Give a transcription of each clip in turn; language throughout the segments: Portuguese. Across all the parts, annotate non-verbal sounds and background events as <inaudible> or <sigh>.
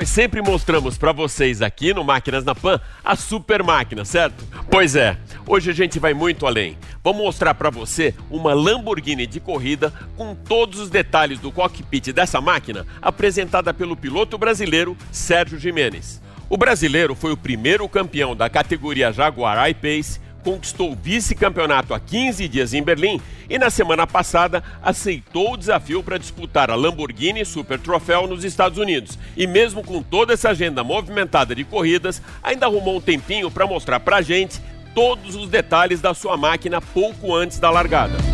Nós sempre mostramos para vocês aqui no Máquinas na Pan a super máquina, certo? Pois é, hoje a gente vai muito além. Vamos mostrar para você uma Lamborghini de corrida com todos os detalhes do cockpit dessa máquina, apresentada pelo piloto brasileiro Sérgio Jimenez. O brasileiro foi o primeiro campeão da categoria Jaguar I-Pace conquistou o vice-campeonato há 15 dias em Berlim e na semana passada aceitou o desafio para disputar a Lamborghini Super Troféu nos Estados Unidos. E mesmo com toda essa agenda movimentada de corridas, ainda arrumou um tempinho para mostrar para a gente todos os detalhes da sua máquina pouco antes da largada.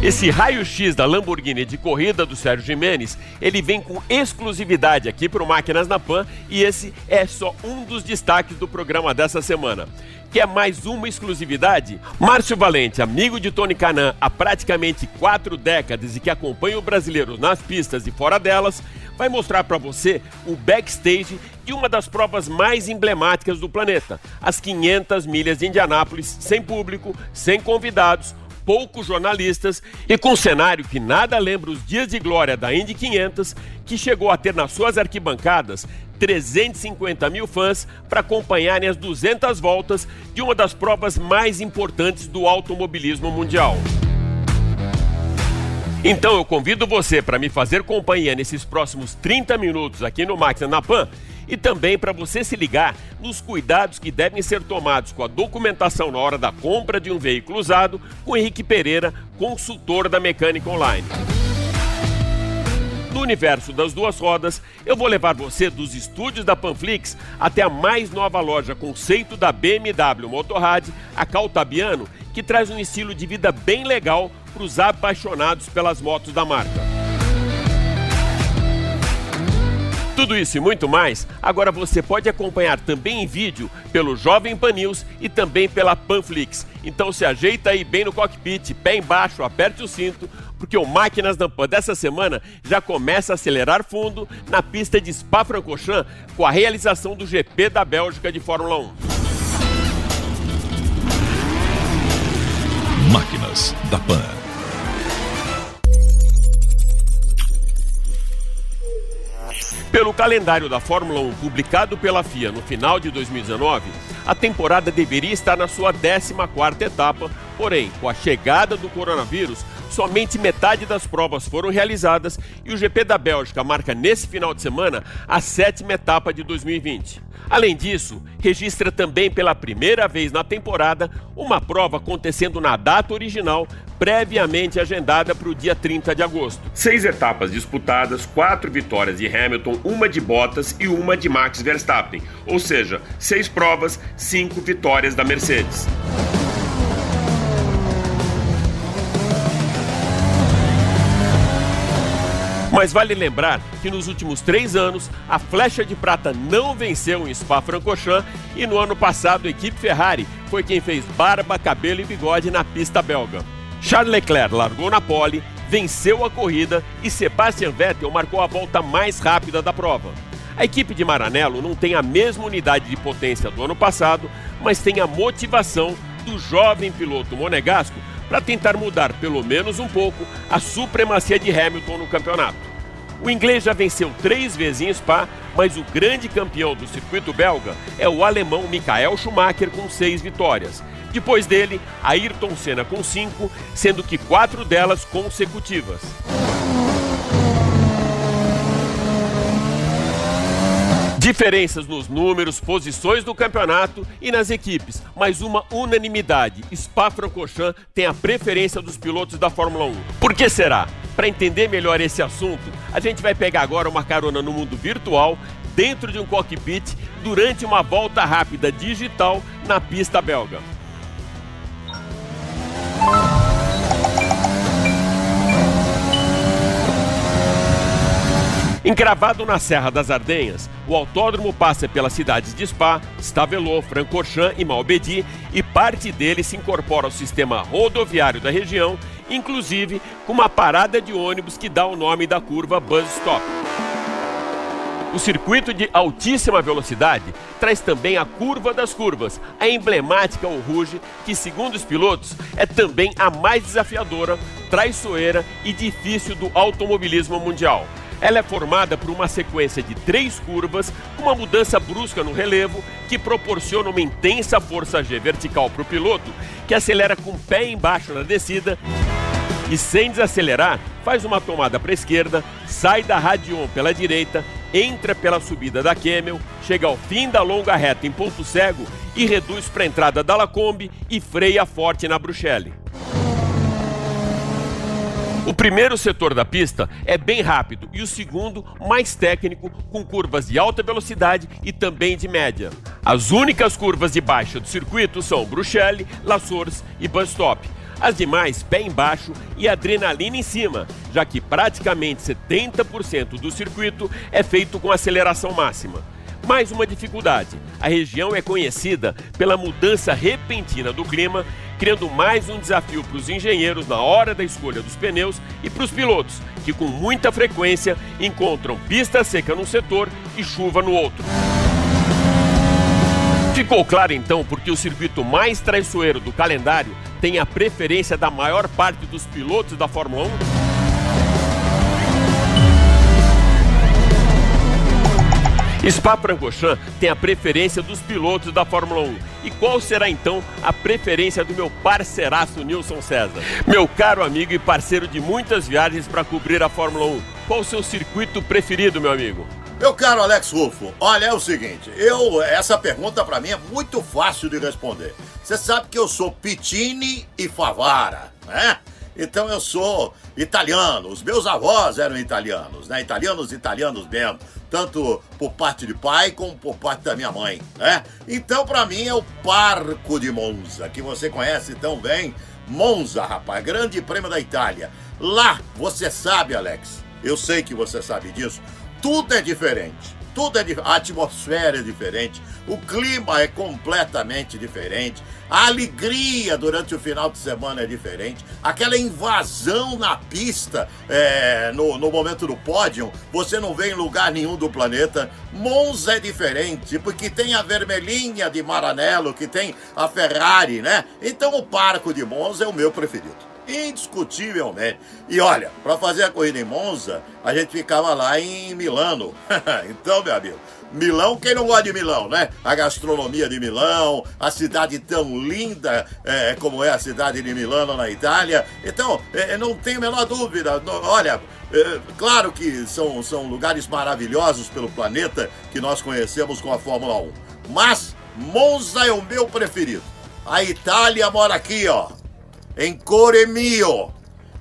Esse raio-x da Lamborghini de corrida do Sérgio Jimenez, ele vem com exclusividade aqui para o Máquinas na Pan e esse é só um dos destaques do programa dessa semana. Quer mais uma exclusividade? Márcio Valente, amigo de Tony Canan há praticamente quatro décadas e que acompanha o brasileiro nas pistas e fora delas, vai mostrar para você o backstage de uma das provas mais emblemáticas do planeta, as 500 milhas de Indianápolis, sem público, sem convidados, poucos jornalistas e com um cenário que nada lembra os dias de glória da Indy 500, que chegou a ter nas suas arquibancadas 350 mil fãs para acompanharem as 200 voltas de uma das provas mais importantes do automobilismo mundial. Então eu convido você para me fazer companhia nesses próximos 30 minutos aqui no Máquina na Pan e também para você se ligar nos cuidados que devem ser tomados com a documentação na hora da compra de um veículo usado com Henrique Pereira, consultor da Mecânica Online. No universo das duas rodas, eu vou levar você dos estúdios da Panflix até a mais nova loja conceito da BMW Motorrad, a Caltabiano, que traz um estilo de vida bem legal para os apaixonados pelas motos da marca. Tudo isso e muito mais, agora você pode acompanhar também em vídeo pelo Jovem Pan News e também pela Panflix. Então se ajeita aí bem no cockpit, pé embaixo, aperte o cinto, porque o Máquinas da Pan dessa semana já começa a acelerar fundo na pista de Spa-Francorchamps com a realização do GP da Bélgica de Fórmula 1. Máquinas da Pan. Pelo calendário da Fórmula 1 publicado pela FIA no final de 2019, a temporada deveria estar na sua 14ª etapa, porém, com a chegada do coronavírus, somente metade das provas foram realizadas e o GP da Bélgica marca nesse final de semana a sétima etapa de 2020. Além disso, registra também pela primeira vez na temporada uma prova acontecendo na data original, previamente agendada para o dia 30 de agosto. Seis etapas disputadas, quatro vitórias de Hamilton, uma de Bottas e uma de Max Verstappen. Ou seja, seis provas, cinco vitórias da Mercedes. Mas vale lembrar que nos últimos três anos a flecha de prata não venceu em Spa-Francorchamps e no ano passado a equipe Ferrari foi quem fez barba, cabelo e bigode na pista belga. Charles Leclerc largou na pole, venceu a corrida e Sebastian Vettel marcou a volta mais rápida da prova. A equipe de Maranello não tem a mesma unidade de potência do ano passado, mas tem a motivação do jovem piloto monegasco para tentar mudar pelo menos um pouco a supremacia de Hamilton no campeonato. O inglês já venceu três vezes em Spa, mas o grande campeão do circuito belga é o alemão Michael Schumacher com seis vitórias. Depois dele, Ayrton Senna com cinco, sendo que quatro delas consecutivas. Diferenças nos números, posições do campeonato e nas equipes, mas uma unanimidade. Spa-Francorchamps tem a preferência dos pilotos da Fórmula 1. Por que será? Para entender melhor esse assunto, a gente vai pegar agora uma carona no mundo virtual, dentro de um cockpit, durante uma volta rápida digital na pista belga. Encravado na Serra das Ardenhas, o autódromo passa pelas cidades de Spa, Stavelot, Francorchamps e Malbedi e parte dele se incorpora ao sistema rodoviário da região, inclusive com uma parada de ônibus que dá o nome da curva Bus Stop. O circuito de altíssima velocidade traz também a curva das curvas, a emblemática o Rouge, que segundo os pilotos é também a mais desafiadora, traiçoeira e difícil do automobilismo mundial. Ela é formada por uma sequência de três curvas, uma mudança brusca no relevo, que proporciona uma intensa força G vertical para o piloto, que acelera com o pé embaixo na descida e, sem desacelerar, faz uma tomada para a esquerda, sai da Radion pela direita, entra pela subida da Camel, chega ao fim da longa reta em ponto cego e reduz para a entrada da Lacombe e freia forte na Bruxelles. O primeiro setor da pista é bem rápido e o segundo mais técnico, com curvas de alta velocidade e também de média. As únicas curvas de baixa do circuito são Bruxelles, La Source e Bus Stop. As demais, pé embaixo e adrenalina em cima, já que praticamente 70% do circuito é feito com aceleração máxima. Mais uma dificuldade: a região é conhecida pela mudança repentina do clima, criando mais um desafio para os engenheiros na hora da escolha dos pneus e para os pilotos, que com muita frequência encontram pista seca num setor e chuva no outro. Ficou claro então porque o circuito mais traiçoeiro do calendário tem a preferência da maior parte dos pilotos da Fórmula 1? Spa-Francorchamps tem a preferência dos pilotos da Fórmula 1. E qual será então a preferência do meu parceiraço Nilson César? Meu caro amigo e parceiro de muitas viagens para cobrir a Fórmula 1. Qual o seu circuito preferido, meu amigo? Meu caro Alex Rufo, olha, é o seguinte, eu essa pergunta para mim é muito fácil de responder. Você sabe que eu sou Pitini e Favara, né? Então eu sou italiano. Os meus avós eram italianos, né? Italianos, italianos mesmo. Tanto por parte de pai como por parte da minha mãe, né? Então, para mim, é o Parco de Monza, que você conhece tão bem. Monza, rapaz, grande prêmio da Itália. Lá, você sabe, Alex, eu sei que você sabe disso, tudo é diferente tudo é a atmosfera é diferente, o clima é completamente diferente, a alegria durante o final de semana é diferente, aquela invasão na pista é, no, no momento do pódio, você não vê em lugar nenhum do planeta. Monza é diferente, porque tem a vermelhinha de Maranello, que tem a Ferrari, né? Então o Parco de Monza é o meu preferido indiscutivelmente. E olha, para fazer a corrida em Monza, a gente ficava lá em Milano. <laughs> então, meu amigo, Milão, quem não gosta de Milão, né? A gastronomia de Milão, a cidade tão linda é, como é a cidade de Milano na Itália. Então, é, não tenho a menor dúvida. Olha, é, claro que são, são lugares maravilhosos pelo planeta que nós conhecemos com a Fórmula 1. Mas Monza é o meu preferido. A Itália mora aqui, ó em Core Mio.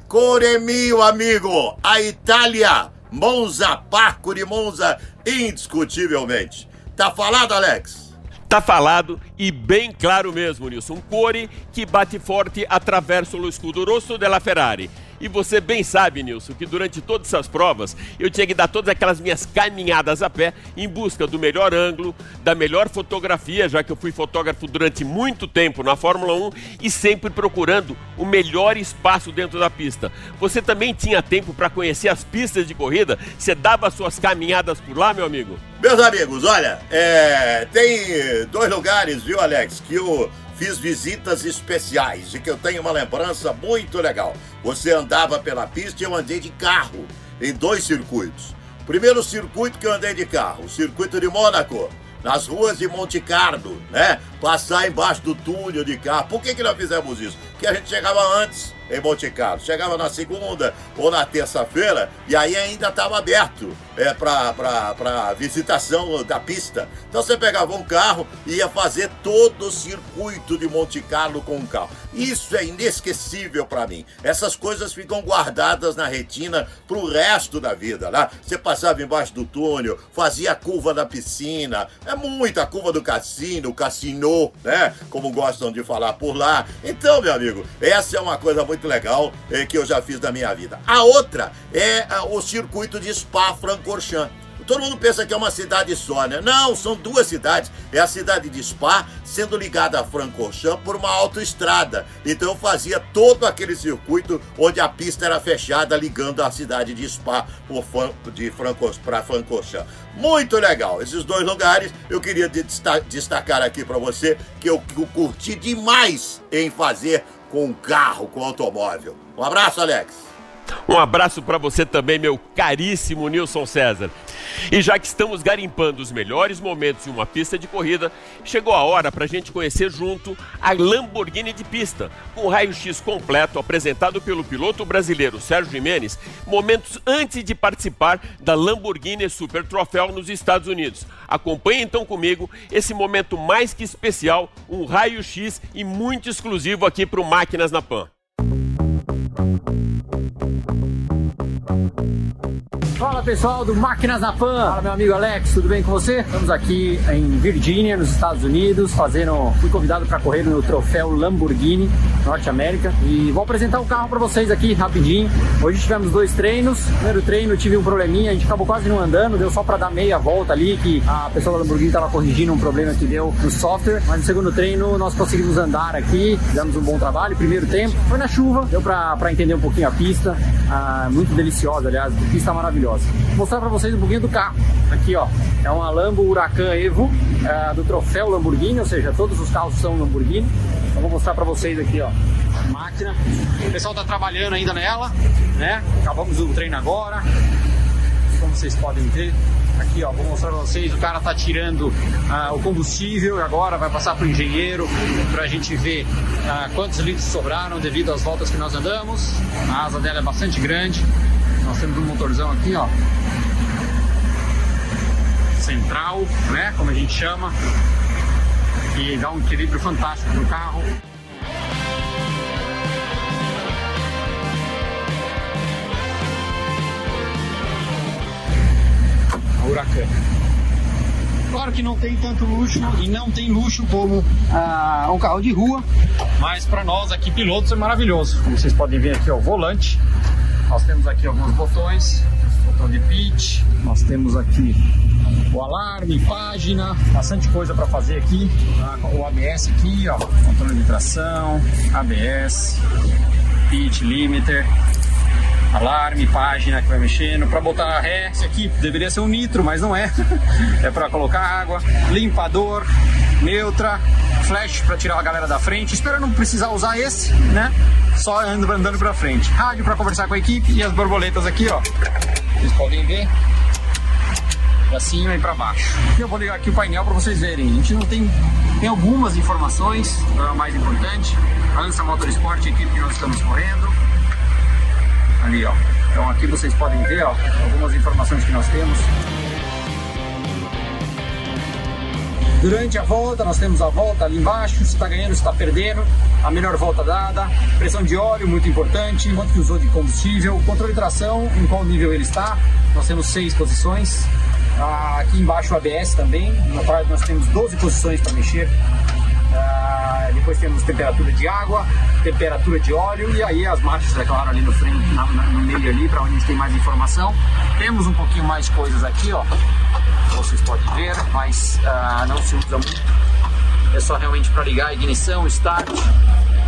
Core Mio, amigo. A Itália. Monza, Parco de Monza, indiscutivelmente. Tá falado, Alex? Tá falado e bem claro mesmo, Nilson. Core que bate forte attraverso lo escudo rosso della Ferrari. E você bem sabe, Nilson, que durante todas essas provas eu tinha que dar todas aquelas minhas caminhadas a pé em busca do melhor ângulo, da melhor fotografia, já que eu fui fotógrafo durante muito tempo na Fórmula 1 e sempre procurando o melhor espaço dentro da pista. Você também tinha tempo para conhecer as pistas de corrida? Você dava suas caminhadas por lá, meu amigo? Meus amigos, olha, é, tem dois lugares, viu, Alex, que o fiz visitas especiais e que eu tenho uma lembrança muito legal. Você andava pela pista e eu andei de carro em dois circuitos. Primeiro circuito que eu andei de carro, o circuito de Mônaco, nas ruas de Monte Carlo, né? Passar embaixo do túnel de carro. Por que, que nós fizemos isso? Porque a gente chegava antes em Monte Carlo. Chegava na segunda ou na terça-feira e aí ainda estava aberto é, para visitação da pista. Então você pegava um carro e ia fazer todo o circuito de Monte Carlo com o carro. Isso é inesquecível para mim. Essas coisas ficam guardadas na retina para o resto da vida. Né? Você passava embaixo do túnel, fazia a curva da piscina, é muita curva do cassino, cassino, né? Como gostam de falar por lá. Então, meu amigo, essa é uma coisa muito muito legal é, que eu já fiz na minha vida. A outra é o circuito de Spa-Francorchamps. Todo mundo pensa que é uma cidade só, né? Não, são duas cidades. É a cidade de Spa, sendo ligada a Francorchamps por uma autoestrada. Então eu fazia todo aquele circuito onde a pista era fechada, ligando a cidade de Spa de para Francorchamps. Muito legal. Esses dois lugares eu queria destacar aqui para você que eu curti demais em fazer com carro, com automóvel. Um abraço, Alex. Um abraço para você também, meu caríssimo Nilson César. E já que estamos garimpando os melhores momentos em uma pista de corrida, chegou a hora para a gente conhecer junto a Lamborghini de pista, com raio-x completo apresentado pelo piloto brasileiro Sérgio Jimenez, momentos antes de participar da Lamborghini Super Troféu nos Estados Unidos. Acompanhe então comigo esse momento mais que especial, um raio-x e muito exclusivo aqui para o Máquinas na Pan. Fala pessoal do Máquinas na Pan, fala meu amigo Alex, tudo bem com você? Estamos aqui em Virgínia, nos Estados Unidos, fazendo. Fui convidado para correr no troféu Lamborghini Norte América e vou apresentar o carro para vocês aqui rapidinho. Hoje tivemos dois treinos. Primeiro treino tive um probleminha, a gente acabou quase não andando, deu só para dar meia volta ali que a pessoa da Lamborghini estava corrigindo um problema que deu no software. Mas no segundo treino nós conseguimos andar aqui, fizemos um bom trabalho. Primeiro tempo foi na chuva, deu para entender um pouquinho a pista, ah, muito deliciosa, aliás, pista maravilhosa maravilhosa. Vou mostrar para vocês um pouquinho do carro. Aqui, ó, é uma Lambo Huracan Evo é, do troféu Lamborghini, ou seja, todos os carros são Lamborghini. Então vou mostrar para vocês aqui, ó, a máquina. O pessoal tá trabalhando ainda nela, né? Acabamos o treino agora. Como vocês podem ver, aqui ó, vou mostrar para vocês, o cara tá tirando uh, o combustível e agora vai passar para o engenheiro para a gente ver uh, quantos litros sobraram devido às voltas que nós andamos. A asa dela é bastante grande, temos um motorzão aqui, ó. Central, né? Como a gente chama. E dá um equilíbrio fantástico no carro. Huracan. Claro que não tem tanto luxo e não tem luxo como ah, um carro de rua, mas para nós aqui pilotos é maravilhoso. Como vocês podem ver aqui, ó, o volante nós temos aqui alguns botões, botão de pitch, nós temos aqui o alarme, página, bastante coisa para fazer aqui. O ABS aqui, ó, controle de tração, ABS, pitch limiter, alarme, página que vai mexendo. Para botar ré, esse aqui deveria ser um nitro, mas não é. <laughs> é para colocar água, limpador, neutra, flash para tirar a galera da frente. Espero não precisar usar esse, né? Só andando, para frente. Rádio para conversar com a equipe e as borboletas aqui, ó. Vocês podem ver para cima e para baixo. Eu vou ligar aqui o painel para vocês verem. A gente não tem tem algumas informações, a mais importante. Ansa Motorsport, a equipe que nós estamos correndo. Ali, ó. Então aqui vocês podem ver, ó, algumas informações que nós temos. Durante a volta, nós temos a volta ali embaixo, se está ganhando, se está perdendo, a melhor volta dada, pressão de óleo, muito importante, quanto que usou de combustível, controle de tração, em qual nível ele está, nós temos seis posições, aqui embaixo o ABS também, nós temos 12 posições para mexer, ah, depois temos temperatura de água, temperatura de óleo e aí as marchas, é claro, ali no frente, no meio ali, para onde a gente tem mais informação. Temos um pouquinho mais coisas aqui, ó, vocês podem ver, mas uh, não se usa muito. É só realmente para ligar a ignição, start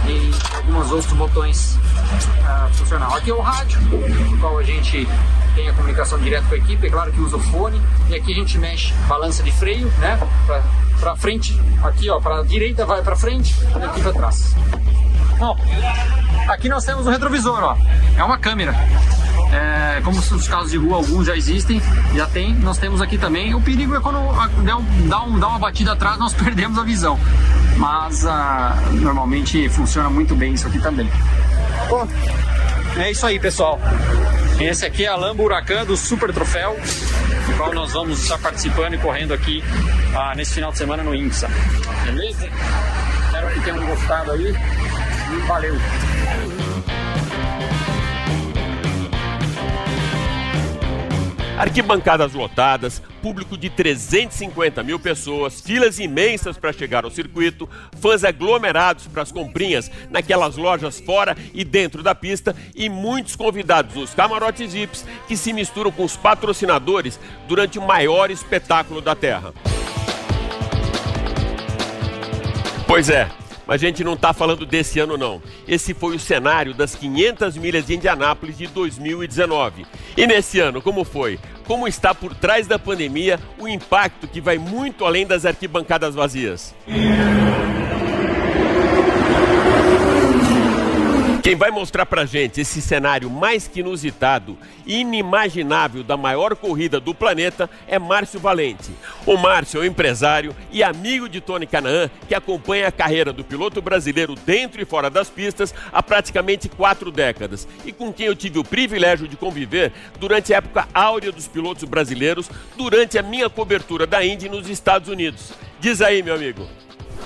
e alguns outros botões uh. Aqui é o rádio, no qual a gente tem a comunicação direta com a equipe, é claro que usa o fone, e aqui a gente mexe balança de freio, né, para frente, aqui ó, para direita vai para frente, e aqui para trás. Bom, aqui nós temos o retrovisor, ó, é uma câmera. É, como os carros de rua, alguns já existem, já tem, nós temos aqui também. O perigo é quando dá, um, dá, um, dá uma batida atrás, nós <laughs> perdemos a visão. Mas ah, normalmente funciona muito bem isso aqui também. Bom, é isso aí, pessoal. Esse aqui é a Lambo Huracan do Super Troféu, no qual nós vamos estar participando e correndo aqui ah, nesse final de semana no INSA. Beleza? Espero que tenham gostado aí e valeu! Arquibancadas lotadas, público de 350 mil pessoas, filas imensas para chegar ao circuito, fãs aglomerados para as comprinhas naquelas lojas fora e dentro da pista e muitos convidados nos camarotes VIPs que se misturam com os patrocinadores durante o maior espetáculo da Terra. Pois é, mas a gente não está falando desse ano, não. Esse foi o cenário das 500 milhas de Indianápolis de 2019. E nesse ano, como foi? Como está por trás da pandemia o impacto que vai muito além das arquibancadas vazias? Quem vai mostrar pra gente esse cenário mais que inusitado inimaginável da maior corrida do planeta é Márcio Valente. O Márcio é um empresário e amigo de Tony Canaan, que acompanha a carreira do piloto brasileiro dentro e fora das pistas há praticamente quatro décadas e com quem eu tive o privilégio de conviver durante a época áurea dos pilotos brasileiros, durante a minha cobertura da Indy nos Estados Unidos. Diz aí, meu amigo.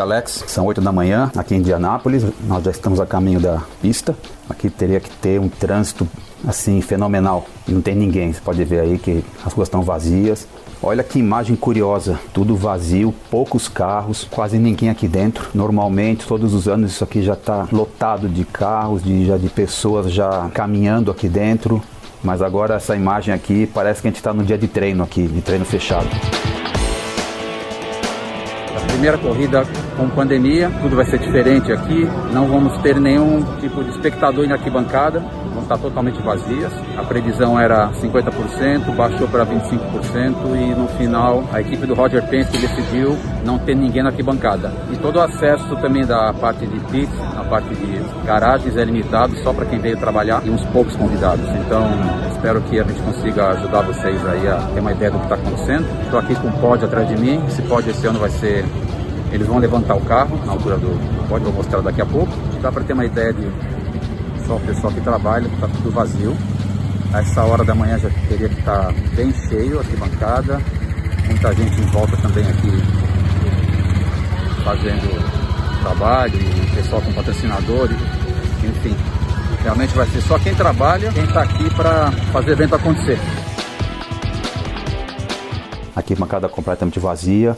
Alex, são 8 da manhã aqui em Indianápolis, nós já estamos a caminho da pista. Aqui teria que ter um trânsito assim fenomenal. Não tem ninguém, você pode ver aí que as ruas estão vazias. Olha que imagem curiosa, tudo vazio, poucos carros, quase ninguém aqui dentro. Normalmente, todos os anos isso aqui já está lotado de carros, de, já de pessoas já caminhando aqui dentro. Mas agora essa imagem aqui parece que a gente está no dia de treino aqui, de treino fechado. Primeira corrida com pandemia, tudo vai ser diferente aqui. Não vamos ter nenhum tipo de espectador na arquibancada, vão estar totalmente vazias. A previsão era 50%, baixou para 25% e no final a equipe do Roger Penske decidiu não ter ninguém na arquibancada. E todo o acesso também da parte de pits, na parte de garagens é limitado só para quem veio trabalhar e uns poucos convidados. Então espero que a gente consiga ajudar vocês aí a ter uma ideia do que está acontecendo. Estou aqui com o pódio atrás de mim. Esse pódio esse ano vai ser eles vão levantar o carro na altura do pódio, vou mostrar daqui a pouco. Dá para ter uma ideia de só o pessoal que trabalha, está tudo vazio. A essa hora da manhã já teria que estar tá bem cheio aqui bancada. Muita gente em volta também aqui fazendo trabalho, pessoal com patrocinador, enfim. Realmente vai ser só quem trabalha, quem está aqui para fazer evento acontecer. Aqui bancada completamente vazia,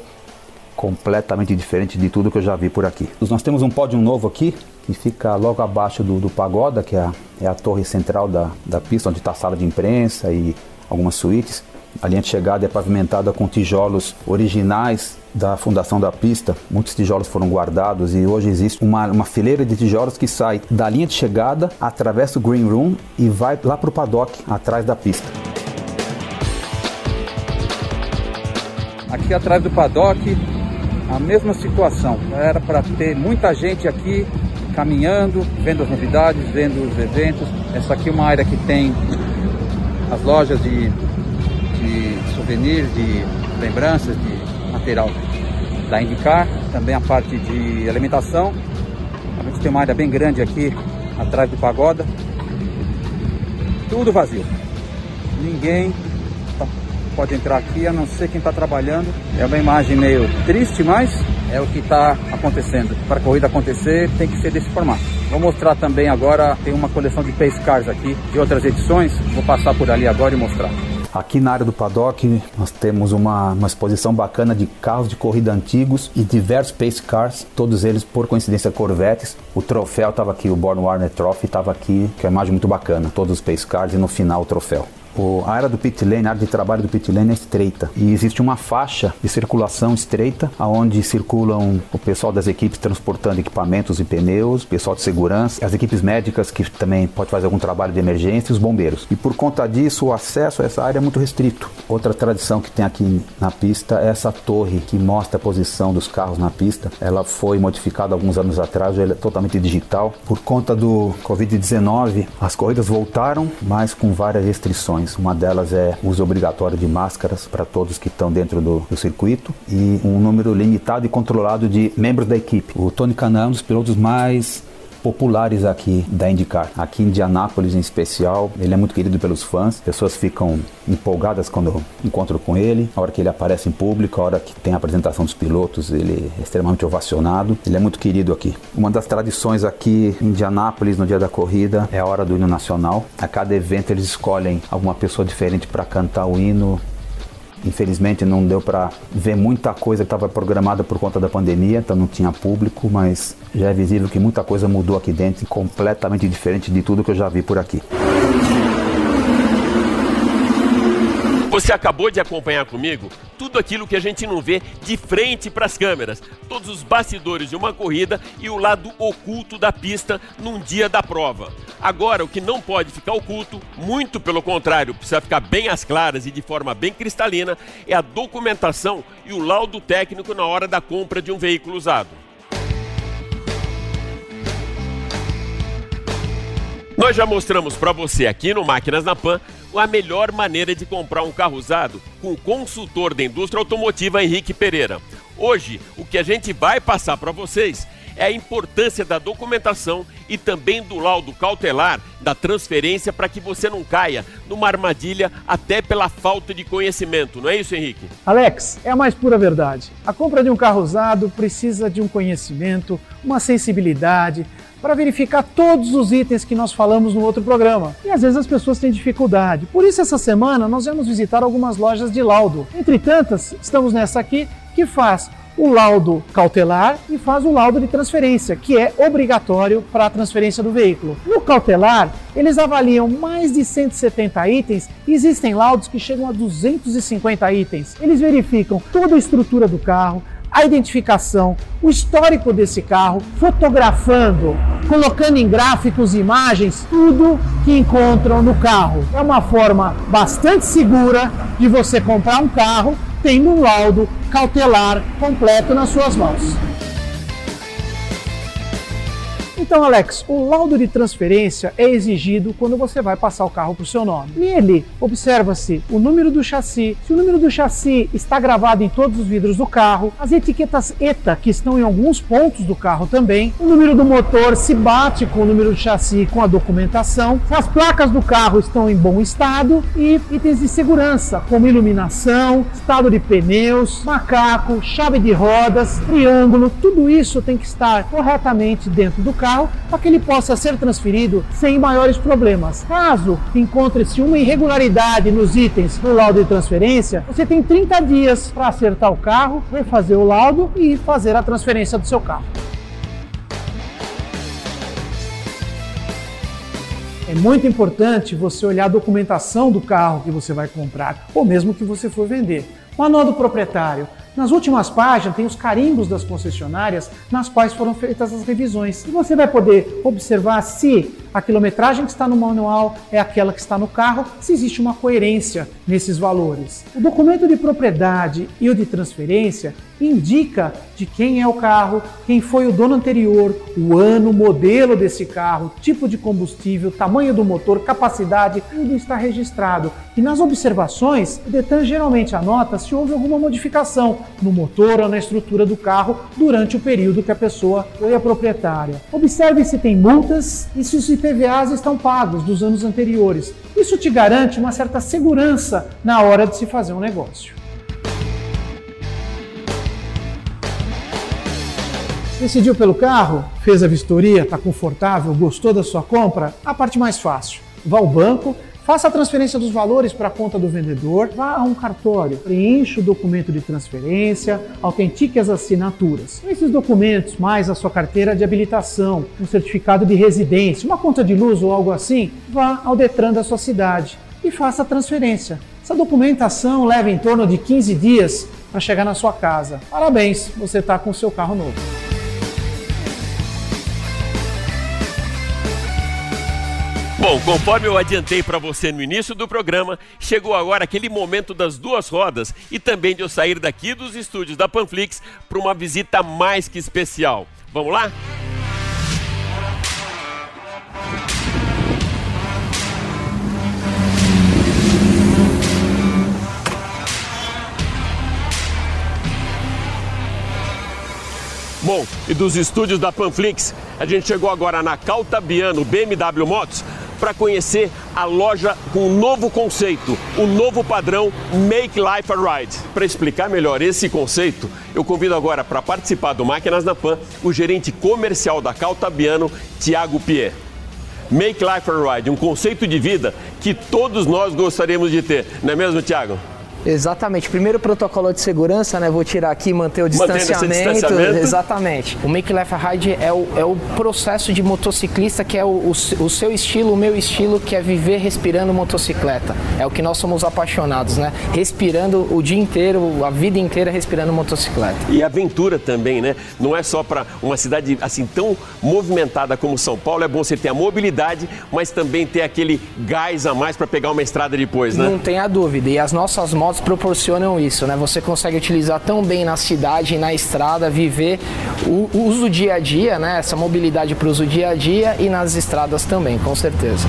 completamente diferente de tudo que eu já vi por aqui. Nós temos um pódio novo aqui, que fica logo abaixo do, do Pagoda, que é a, é a torre central da, da pista, onde está a sala de imprensa e algumas suítes. A linha de chegada é pavimentada com tijolos originais da fundação da pista. Muitos tijolos foram guardados e hoje existe uma, uma fileira de tijolos que sai da linha de chegada, atravessa o green room e vai lá para o paddock, atrás da pista. Aqui atrás do paddock a mesma situação. Era para ter muita gente aqui caminhando, vendo as novidades, vendo os eventos. Essa aqui é uma área que tem as lojas de, de souvenirs, de lembranças, de material da Indicar, também a parte de alimentação. A gente tem uma área bem grande aqui atrás do Pagoda. Tudo vazio. Ninguém pode entrar aqui, a não ser quem está trabalhando. É uma imagem meio triste, mas é o que está acontecendo. Para a corrida acontecer, tem que ser desse formato. Vou mostrar também agora, tem uma coleção de pace cars aqui, de outras edições. Vou passar por ali agora e mostrar. Aqui na área do paddock nós temos uma, uma exposição bacana de carros de corrida antigos e diversos pace cars, todos eles por coincidência Corvettes. O troféu estava aqui, o Born Warner Trophy estava aqui, que é uma imagem muito bacana, todos os pace cars e no final o troféu. O, a área do pit lane, a área de trabalho do pit lane é estreita e existe uma faixa de circulação estreita aonde circulam o pessoal das equipes transportando equipamentos e pneus, pessoal de segurança, as equipes médicas que também pode fazer algum trabalho de emergência e os bombeiros. E por conta disso, o acesso a essa área é muito restrito. Outra tradição que tem aqui na pista é essa torre que mostra a posição dos carros na pista. Ela foi modificada alguns anos atrás, ela é totalmente digital. Por conta do Covid-19, as corridas voltaram, mas com várias restrições. Uma delas é uso obrigatório de máscaras para todos que estão dentro do, do, circuito e um número limitado e controlado de membros da equipe. O Tony Canan é um dos pilotos mais populares aqui da IndyCar. Aqui em Indianápolis, em especial, ele é muito querido pelos fãs. Pessoas ficam empolgadas quando encontram com ele. A hora que ele aparece em público, a hora que tem a apresentação dos pilotos, ele é extremamente ovacionado. Ele é muito querido aqui. Uma das tradições aqui em Indianápolis, no dia da corrida, é a hora do hino nacional. A cada evento eles escolhem alguma pessoa diferente para cantar o hino Infelizmente não deu para ver muita coisa que estava programada por conta da pandemia, então não tinha público, mas já é visível que muita coisa mudou aqui dentro, completamente diferente de tudo que eu já vi por aqui. Você acabou de acompanhar comigo tudo aquilo que a gente não vê de frente para as câmeras, todos os bastidores de uma corrida e o lado oculto da pista num dia da prova. Agora, o que não pode ficar oculto, muito pelo contrário, precisa ficar bem às claras e de forma bem cristalina, é a documentação e o laudo técnico na hora da compra de um veículo usado. Nós já mostramos para você aqui no Máquinas na Pan a melhor maneira de comprar um carro usado com o consultor da indústria automotiva Henrique Pereira. Hoje, o que a gente vai passar para vocês é a importância da documentação e também do laudo cautelar da transferência para que você não caia numa armadilha até pela falta de conhecimento, não é isso, Henrique? Alex, é a mais pura verdade. A compra de um carro usado precisa de um conhecimento, uma sensibilidade, para verificar todos os itens que nós falamos no outro programa. E às vezes as pessoas têm dificuldade. Por isso, essa semana nós vamos visitar algumas lojas de laudo. Entre tantas, estamos nessa aqui que faz o laudo cautelar e faz o laudo de transferência, que é obrigatório para a transferência do veículo. No cautelar, eles avaliam mais de 170 itens e existem laudos que chegam a 250 itens. Eles verificam toda a estrutura do carro, a identificação, o histórico desse carro, fotografando, colocando em gráficos imagens tudo que encontram no carro. É uma forma bastante segura de você comprar um carro tendo um laudo cautelar completo nas suas mãos. Então, Alex, o laudo de transferência é exigido quando você vai passar o carro para o seu nome. Nele, observa-se o número do chassi, se o número do chassi está gravado em todos os vidros do carro, as etiquetas ETA, que estão em alguns pontos do carro também, o número do motor se bate com o número do chassi com a documentação, se as placas do carro estão em bom estado e itens de segurança, como iluminação, estado de pneus, macaco, chave de rodas, triângulo, tudo isso tem que estar corretamente dentro do carro carro para que ele possa ser transferido sem maiores problemas. Caso encontre-se uma irregularidade nos itens do laudo de transferência, você tem 30 dias para acertar o carro, refazer o laudo e fazer a transferência do seu carro. É muito importante você olhar a documentação do carro que você vai comprar ou mesmo que você for vender. Manual do proprietário. Nas últimas páginas tem os carimbos das concessionárias nas quais foram feitas as revisões. E você vai poder observar se a quilometragem que está no manual é aquela que está no carro, se existe uma coerência nesses valores. O documento de propriedade e o de transferência indica de quem é o carro, quem foi o dono anterior, o ano, modelo desse carro, tipo de combustível, tamanho do motor, capacidade, tudo está registrado. E nas observações, o Detan geralmente anota se houve alguma modificação no motor ou na estrutura do carro durante o período que a pessoa foi a proprietária. Observe se tem multas e se IPVAs estão pagos dos anos anteriores. Isso te garante uma certa segurança na hora de se fazer um negócio. Decidiu pelo carro? Fez a vistoria? Está confortável? Gostou da sua compra? A parte mais fácil. Vá ao banco, Faça a transferência dos valores para a conta do vendedor, vá a um cartório, preencha o documento de transferência, autentique as assinaturas. Esses documentos, mais a sua carteira de habilitação, um certificado de residência, uma conta de luz ou algo assim, vá ao Detran da sua cidade e faça a transferência. Essa documentação leva em torno de 15 dias para chegar na sua casa. Parabéns, você está com seu carro novo. Bom, conforme eu adiantei para você no início do programa, chegou agora aquele momento das duas rodas e também de eu sair daqui dos estúdios da Panflix para uma visita mais que especial. Vamos lá? Bom, e dos estúdios da Panflix, A gente chegou agora na Caltabiano BMW Motos para conhecer a loja com um novo conceito, um novo padrão Make Life a Ride. Para explicar melhor esse conceito, eu convido agora para participar do Máquinas na Pan o gerente comercial da Caltabiano, Tiago Pier. Make Life a Ride, um conceito de vida que todos nós gostaríamos de ter, não é mesmo, Tiago? Exatamente. Primeiro protocolo de segurança, né? Vou tirar aqui, manter o distanciamento. distanciamento. Exatamente. O Make Left Ride é o, é o processo de motociclista que é o, o, o, seu estilo, o meu estilo, que é viver respirando motocicleta. É o que nós somos apaixonados, né? Respirando o dia inteiro, a vida inteira respirando motocicleta. E aventura também, né? Não é só para uma cidade assim tão movimentada como São Paulo, é bom você ter a mobilidade, mas também ter aquele gás a mais para pegar uma estrada depois, né? Não tenha dúvida. E as nossas motos proporcionam isso, né? Você consegue utilizar tão bem na cidade e na estrada, viver o uso dia a dia, né? Essa mobilidade para o uso dia a dia e nas estradas também, com certeza.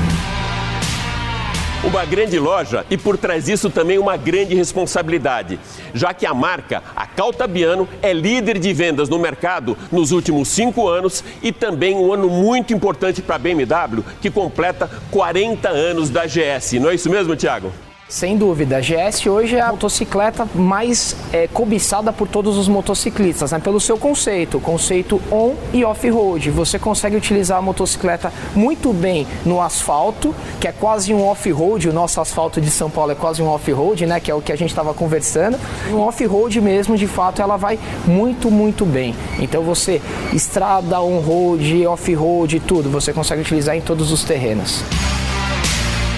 Uma grande loja e por trás disso também uma grande responsabilidade, já que a marca, a Caltabiano, é líder de vendas no mercado nos últimos cinco anos e também um ano muito importante para a BMW, que completa 40 anos da GS. Não é isso mesmo, Tiago? Sem dúvida, a GS hoje é a motocicleta mais é, cobiçada por todos os motociclistas, né? pelo seu conceito, conceito on e off-road. Você consegue utilizar a motocicleta muito bem no asfalto, que é quase um off-road, o nosso asfalto de São Paulo é quase um off-road, né? que é o que a gente estava conversando. No off-road mesmo, de fato, ela vai muito, muito bem. Então você, estrada, on-road, off-road, tudo, você consegue utilizar em todos os terrenos.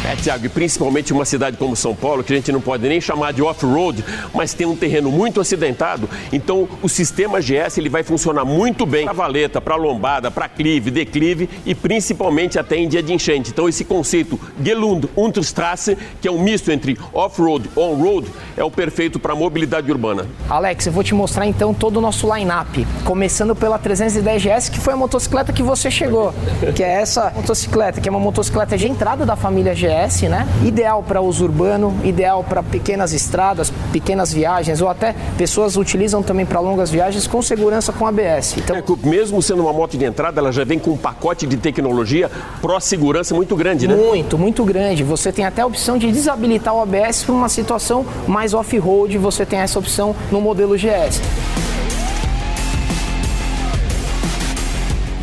É, Tiago, e principalmente uma cidade como São Paulo, que a gente não pode nem chamar de off-road, mas tem um terreno muito acidentado, então o sistema GS ele vai funcionar muito bem para valeta, para lombada, para clive, declive e principalmente até em dia de enchente. Então esse conceito Gelund Unterstrasse, que é um misto entre off-road e on-road, é o perfeito para mobilidade urbana. Alex, eu vou te mostrar então todo o nosso line-up, começando pela 310 GS, que foi a motocicleta que você chegou, que é essa motocicleta, que é uma motocicleta de entrada da família GS né? Ideal para uso urbano, ideal para pequenas estradas, pequenas viagens ou até pessoas utilizam também para longas viagens com segurança com ABS. Então, é, mesmo sendo uma moto de entrada, ela já vem com um pacote de tecnologia pró-segurança muito grande, né? Muito, muito grande. Você tem até a opção de desabilitar o ABS para uma situação mais off-road, você tem essa opção no modelo GS.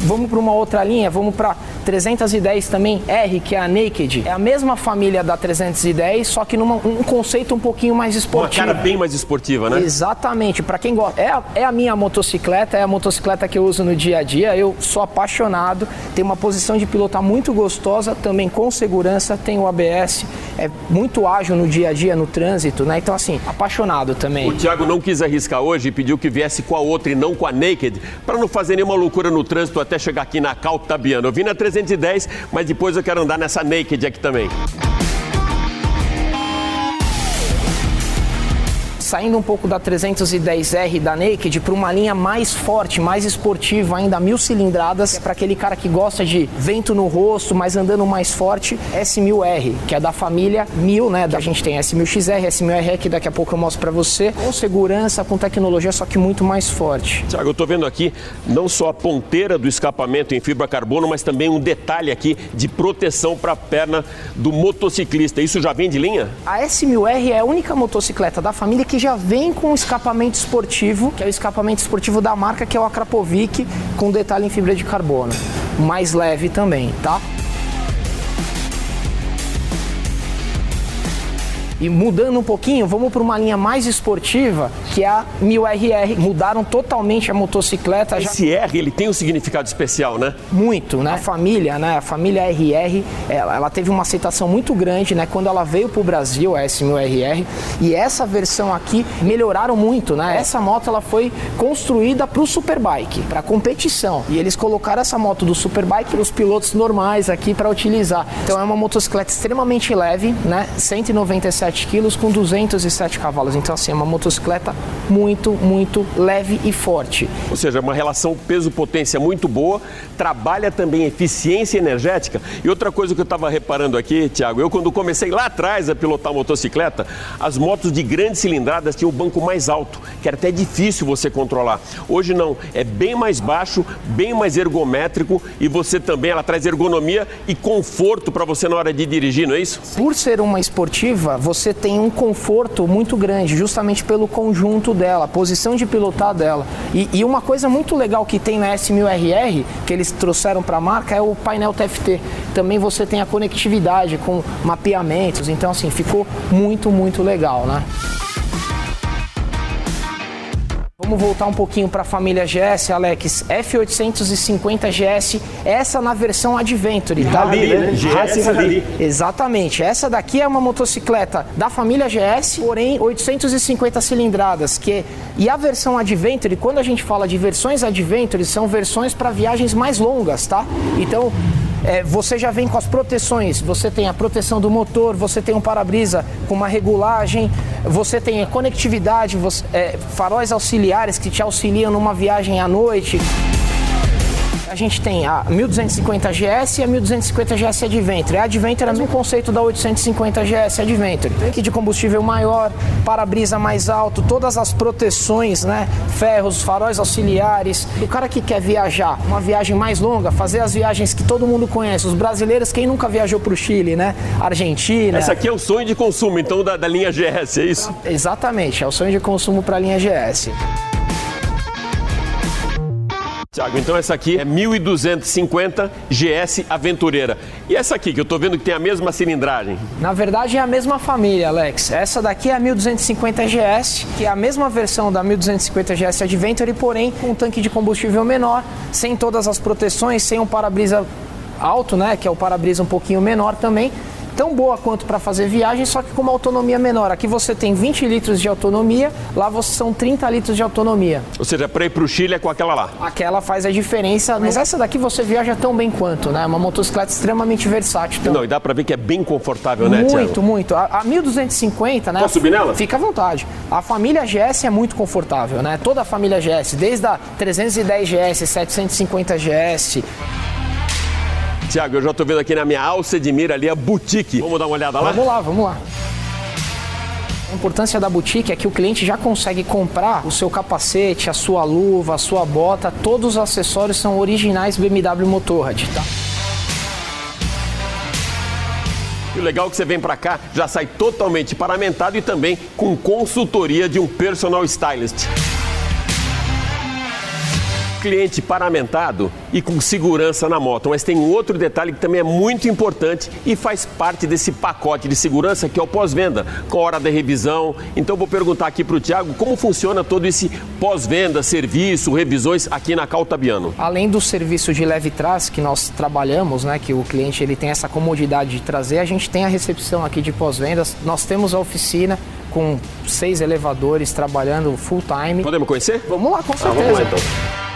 Vamos para uma outra linha, vamos para 310 também R, que é a Naked, é a mesma família da 310, só que num um conceito um pouquinho mais esportivo. Uma cara bem mais esportiva, né? Exatamente. Para quem gosta, é a, é a minha motocicleta, é a motocicleta que eu uso no dia a dia. Eu sou apaixonado, tem uma posição de pilotar muito gostosa, também com segurança, tem o ABS, é muito ágil no dia a dia, no trânsito, né? Então, assim, apaixonado também. O Thiago não quis arriscar hoje e pediu que viesse com a outra e não com a Naked, para não fazer nenhuma loucura no trânsito até chegar aqui na Caltabiano. Eu vim na 310 310, mas depois eu quero andar nessa Naked aqui também. Saindo um pouco da 310R da Naked para uma linha mais forte, mais esportiva, ainda mil cilindradas, para aquele cara que gosta de vento no rosto, mas andando mais forte, S1000R, que é da família 1000, né? A gente tem S1000XR, S1000R, que daqui a pouco eu mostro para você, com segurança, com tecnologia, só que muito mais forte. Tiago, eu estou vendo aqui não só a ponteira do escapamento em fibra carbono, mas também um detalhe aqui de proteção para a perna do motociclista. Isso já vem de linha? A S1000R é a única motocicleta da família que já vem com escapamento esportivo, que é o escapamento esportivo da marca, que é o Akrapovic, com detalhe em fibra de carbono. Mais leve também, tá? E mudando um pouquinho, vamos para uma linha mais esportiva, que é a 1000RR. Mudaram totalmente a motocicleta. Esse já... R, ele tem um significado especial, né? Muito, né? A família, né? A família RR, ela, ela teve uma aceitação muito grande, né? Quando ela veio para o Brasil, a S1000RR. E essa versão aqui melhoraram muito, né? Essa moto, ela foi construída para o Superbike, para competição. E eles colocaram essa moto do Superbike para os pilotos normais aqui para utilizar. Então é uma motocicleta extremamente leve, né? 197 17 quilos com 207 cavalos. Então, assim, é uma motocicleta muito, muito leve e forte. Ou seja, uma relação peso-potência muito boa, trabalha também eficiência energética. E outra coisa que eu estava reparando aqui, Tiago, eu quando comecei lá atrás a pilotar motocicleta, as motos de grandes cilindradas tinham o banco mais alto, que era até difícil você controlar. Hoje não, é bem mais baixo, bem mais ergométrico e você também, ela traz ergonomia e conforto para você na hora de dirigir, não é isso? Por ser uma esportiva, você tem um conforto muito grande, justamente pelo conjunto dela, a posição de pilotar dela. E, e uma coisa muito legal que tem na S1000RR, que eles trouxeram para a marca, é o painel TFT. Também você tem a conectividade com mapeamentos, então assim, ficou muito, muito legal, né? Vamos voltar um pouquinho para a família GS, Alex. F850 GS, essa na versão Adventure, tá? Rally, né? GS Rally. Exatamente. Essa daqui é uma motocicleta da família GS, porém 850 cilindradas, que e a versão Adventure, quando a gente fala de versões Adventure, são versões para viagens mais longas, tá? Então, é, você já vem com as proteções. Você tem a proteção do motor, você tem um para-brisa com uma regulagem, você tem a conectividade, você, é, faróis auxiliares que te auxiliam numa viagem à noite. A gente tem a 1250 GS e a 1250 GS Adventure. A Adventure é o mesmo conceito da 850 GS Adventure. Tanque de combustível maior, para-brisa mais alto, todas as proteções, né? Ferros, faróis auxiliares. O cara que quer viajar, uma viagem mais longa, fazer as viagens que todo mundo conhece. Os brasileiros, quem nunca viajou para o Chile, né? Argentina. Essa aqui é o sonho de consumo, então, da, da linha GS, é isso? Exatamente, é o sonho de consumo para a linha GS. Tiago, então essa aqui é 1250 GS Aventureira. E essa aqui, que eu tô vendo que tem a mesma cilindragem? Na verdade é a mesma família, Alex. Essa daqui é a 1250 GS, que é a mesma versão da 1250 GS Adventure, porém com um tanque de combustível menor, sem todas as proteções, sem um para-brisa alto, né, que é o para-brisa um pouquinho menor também tão boa quanto para fazer viagem, só que com uma autonomia menor. Aqui você tem 20 litros de autonomia, lá você são 30 litros de autonomia. Ou seja, para ir para o Chile é com aquela lá. Aquela faz a diferença, mas essa daqui você viaja tão bem quanto, né? Uma motocicleta extremamente versátil. Então. Não, e dá para ver que é bem confortável, né, Muito, Thiago? muito. A, a 1250, né? Posso subir nela? Fica à vontade. A família GS é muito confortável, né? Toda a família GS, desde a 310 GS, 750 GS, Tiago, eu já estou vendo aqui na minha alça de mira ali a boutique. Vamos dar uma olhada lá? Vamos lá, vamos lá. A importância da boutique é que o cliente já consegue comprar o seu capacete, a sua luva, a sua bota, todos os acessórios são originais BMW Motorrad, tá? E o legal é que você vem para cá, já sai totalmente paramentado e também com consultoria de um personal stylist cliente paramentado e com segurança na moto. Mas tem outro detalhe que também é muito importante e faz parte desse pacote de segurança que é o pós-venda, com a hora da revisão. Então vou perguntar aqui para o Tiago como funciona todo esse pós-venda, serviço, revisões aqui na Caltabiano. Além do serviço de leve trás que nós trabalhamos, né, que o cliente ele tem essa comodidade de trazer, a gente tem a recepção aqui de pós-vendas, nós temos a oficina com seis elevadores trabalhando full time. Podemos conhecer? Vamos lá, com certeza. Ah, vamos lá, então.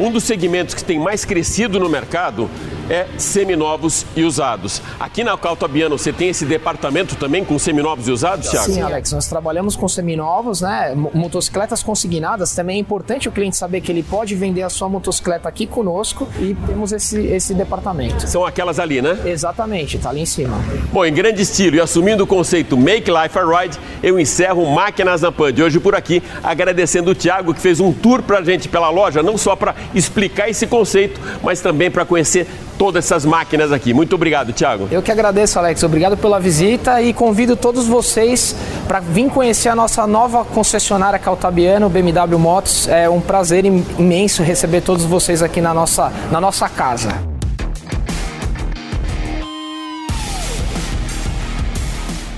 Um dos segmentos que tem mais crescido no mercado é seminovos e usados. Aqui na Caltabiano você tem esse departamento também com seminovos e usados, Thiago? Sim, Alex, nós trabalhamos com seminovos, né? Motocicletas consignadas. Também é importante o cliente saber que ele pode vender a sua motocicleta aqui conosco e temos esse, esse departamento. São aquelas ali, né? Exatamente, tá ali em cima. Bom, em grande estilo e assumindo o conceito Make Life a Ride, eu encerro Máquinas na Pan de hoje por aqui, agradecendo o Thiago que fez um tour pra gente pela loja, não só para explicar esse conceito, mas também para conhecer todas essas máquinas aqui. Muito obrigado, Thiago. Eu que agradeço, Alex. Obrigado pela visita e convido todos vocês para vir conhecer a nossa nova concessionária Caltabiano, BMW Motos. É um prazer imenso receber todos vocês aqui na nossa, na nossa casa.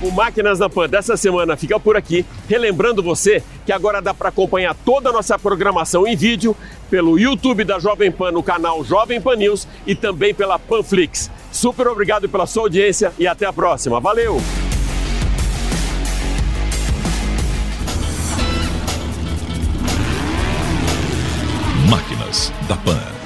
O Máquinas na Pan dessa semana fica por aqui, relembrando você que agora dá para acompanhar toda a nossa programação em vídeo pelo YouTube da Jovem Pan no canal Jovem Pan News e também pela Panflix. Super obrigado pela sua audiência e até a próxima. Valeu! Máquinas da Pan.